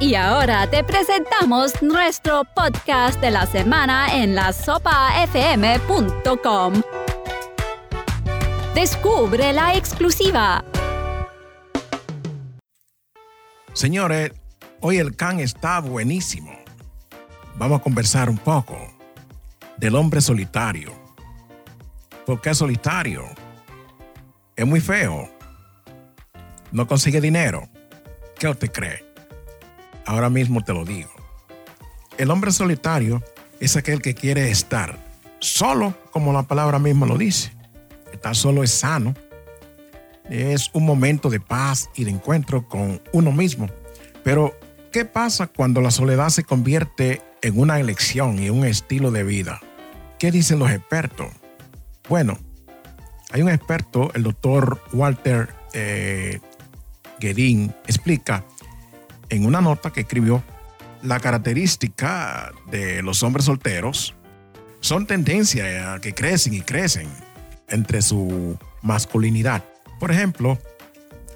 Y ahora te presentamos nuestro podcast de la semana en la sopafm.com. Descubre la exclusiva. Señores, hoy el can está buenísimo. Vamos a conversar un poco del hombre solitario. ¿Por qué solitario? Es muy feo. No consigue dinero. ¿Qué usted cree? Ahora mismo te lo digo. El hombre solitario es aquel que quiere estar solo, como la palabra misma lo dice. Estar solo es sano. Es un momento de paz y de encuentro con uno mismo. Pero, ¿qué pasa cuando la soledad se convierte en una elección y un estilo de vida? ¿Qué dicen los expertos? Bueno, hay un experto, el doctor Walter eh, Guedín, explica en una nota que escribió la característica de los hombres solteros son tendencias que crecen y crecen entre su masculinidad. Por ejemplo,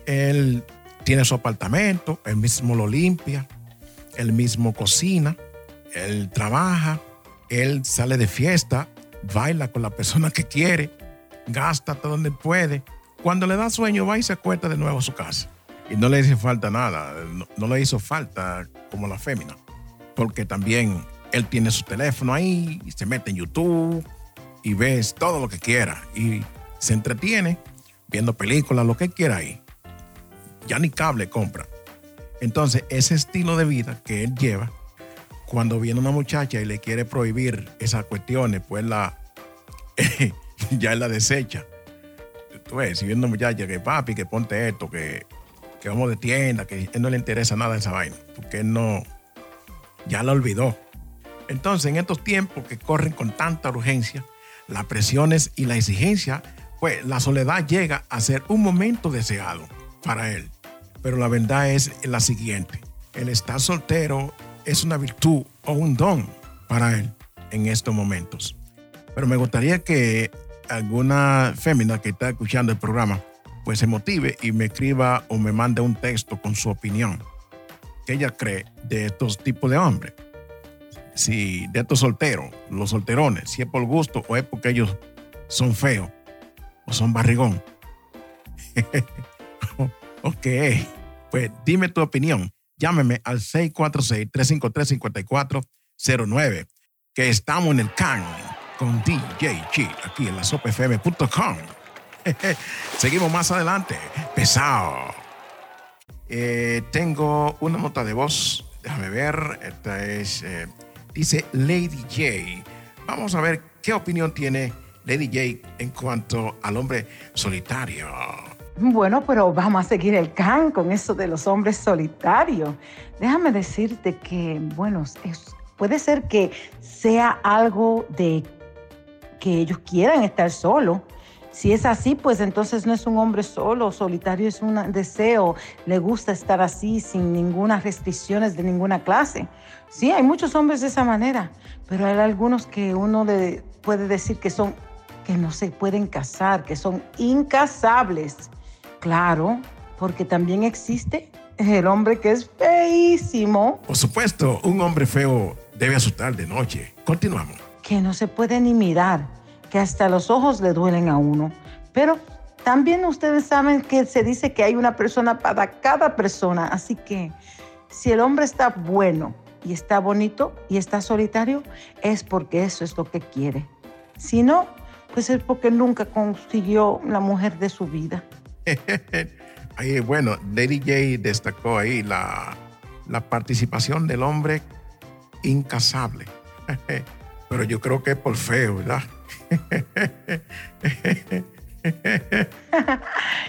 él tiene su apartamento, él mismo lo limpia, él mismo cocina, él trabaja, él sale de fiesta, baila con la persona que quiere, gasta hasta donde puede. Cuando le da sueño, va y se acuesta de nuevo a su casa. Y no le hace falta nada, no, le hizo falta como la fémina, porque también él tiene su teléfono ahí, y se mete en YouTube y ves todo lo que quiera y se entretiene viendo películas, lo que quiera ahí. Ya ni cable compra. Entonces, ese estilo de vida que él lleva, cuando viene una muchacha y le quiere prohibir esas cuestiones, pues la ya la desecha. Tú ves, si viene una muchacha que papi, que ponte esto, que que vamos de tienda, que no le interesa nada esa vaina, porque no, ya la olvidó. Entonces, en estos tiempos que corren con tanta urgencia, las presiones y la exigencia, pues la soledad llega a ser un momento deseado para él. Pero la verdad es la siguiente, el estar soltero es una virtud o un don para él en estos momentos. Pero me gustaría que alguna fémina que está escuchando el programa pues se motive y me escriba o me mande un texto con su opinión. ¿Qué ella cree de estos tipos de hombres? Si de estos solteros, los solterones, si es por gusto o es porque ellos son feos o son barrigón. ok, pues dime tu opinión. Llámeme al 646-353-5409, que estamos en el CAN con DJ G, aquí en la sopfm.com. Seguimos más adelante. Pesado. Eh, tengo una nota de voz. Déjame ver. Esta es. Eh, dice Lady J. Vamos a ver qué opinión tiene Lady J en cuanto al hombre solitario. Bueno, pero vamos a seguir el can con eso de los hombres solitarios. Déjame decirte que, bueno, puede ser que sea algo de que ellos quieran estar solos si es así, pues entonces no es un hombre solo, solitario es un deseo, le gusta estar así sin ninguna restricciones de ninguna clase. Sí, hay muchos hombres de esa manera, pero hay algunos que uno puede decir que son que no se pueden casar, que son incasables. Claro, porque también existe el hombre que es feísimo. Por supuesto, un hombre feo debe asustar de noche. Continuamos. Que no se puede ni mirar que hasta los ojos le duelen a uno. Pero también ustedes saben que se dice que hay una persona para cada persona. Así que si el hombre está bueno y está bonito y está solitario, es porque eso es lo que quiere. Si no, pues es porque nunca consiguió la mujer de su vida. bueno, Lady J destacó ahí la, la participación del hombre incasable. Pero yo creo que es por feo, ¿verdad?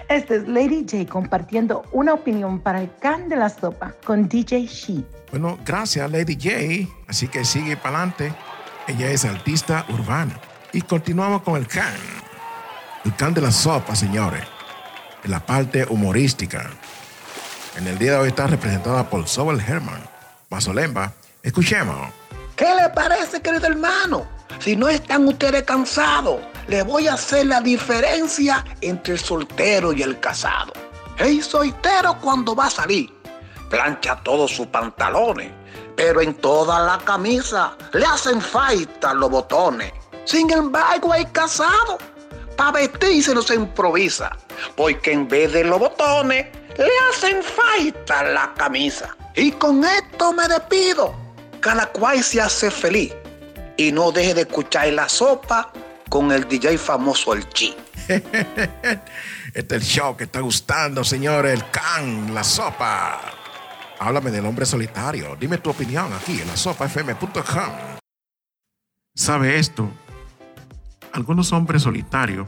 Este es Lady J compartiendo una opinión para el can de la sopa con DJ She. Bueno, gracias Lady J. Así que sigue para adelante. Ella es artista urbana. Y continuamos con el can. El can de la sopa, señores. En la parte humorística. En el día de hoy está representada por Sobel Herman. Mazolemba. Escuchemos. ¿Qué le parece, querido hermano? Si no están ustedes cansados, les voy a hacer la diferencia entre el soltero y el casado. El soltero cuando va a salir plancha todos sus pantalones, pero en toda la camisa le hacen falta los botones. Sin embargo, hay casado. Para vestirse no se improvisa, porque en vez de los botones le hacen falta la camisa. Y con esto me despido. Cada cual se hace feliz y no deje de escuchar la sopa con el DJ famoso El Chi. este es el show que está gustando, señores. El can, la sopa. Háblame del hombre solitario. Dime tu opinión aquí en la sopafm.com. ¿Sabe esto? Algunos hombres solitarios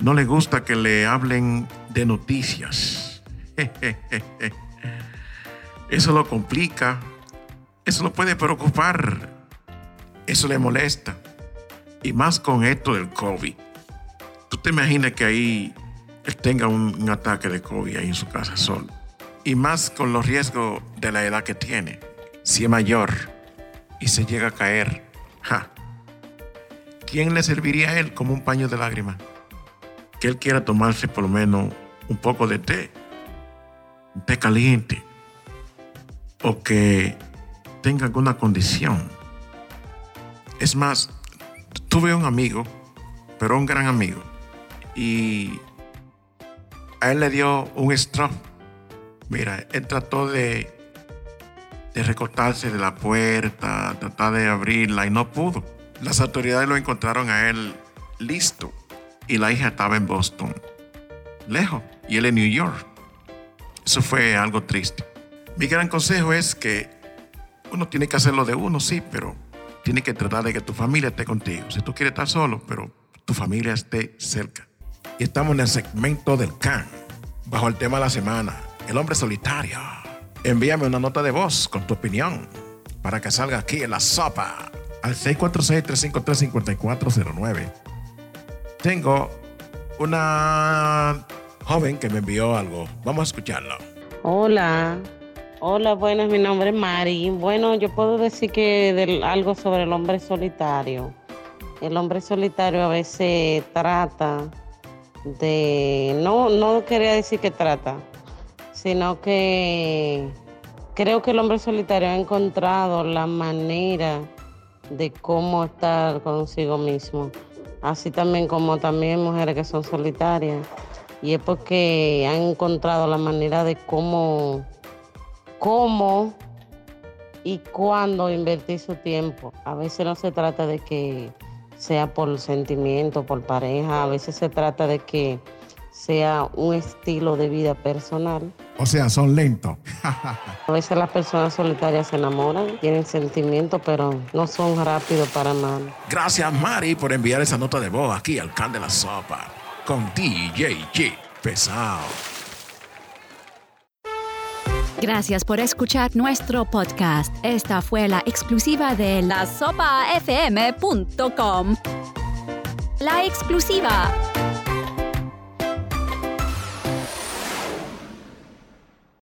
no les gusta que le hablen de noticias. Eso lo complica. Eso lo puede preocupar. Eso le molesta. Y más con esto del COVID. ¿Tú te imaginas que ahí él tenga un, ataque de COVID ahí en su casa solo? Y más con los riesgos de la edad que tiene. Si es mayor y se llega a caer, ¿quién le serviría a él como un paño de lágrimas? Que él quiera tomarse por lo menos un poco de té, un té caliente, o que tenga alguna condición. Es más, tuve un amigo, pero un gran amigo, y a él le dio un stroke. Mira, él trató de, de recortarse de la puerta, tratar de abrirla y no pudo. Las autoridades lo encontraron a él listo y la hija estaba en Boston, lejos, y él en New York. Eso fue algo triste. Mi gran consejo es que uno tiene que hacerlo de uno, sí, pero tiene que tratar de que tu familia esté contigo. Si tú quieres estar solo, pero tu familia esté cerca. Y estamos en el segmento del CAN, bajo el tema de la semana, el hombre solitario. Envíame una nota de voz con tu opinión para que salga aquí en la sopa al 646-353-5409. Tengo una joven que me envió algo. Vamos a escucharlo. Hola, hola, buenas, mi nombre es Mari. Bueno, yo puedo decir que algo sobre el hombre solitario. El hombre solitario a veces trata de, no, no quería decir que trata, sino que creo que el hombre solitario ha encontrado la manera de cómo estar consigo mismo. Así también como también mujeres que son solitarias. Y es porque han encontrado la manera de cómo, cómo y cuándo invertir su tiempo. A veces no se trata de que sea por sentimiento, por pareja, a veces se trata de que sea un estilo de vida personal. O sea, son lentos. A veces las personas solitarias se enamoran, tienen sentimientos, pero no son rápidos para amar. Gracias, Mari, por enviar esa nota de voz aquí al Can de la Sopa con DJ G. Pesado. Gracias por escuchar nuestro podcast. Esta fue la exclusiva de la sopafm.com. La exclusiva.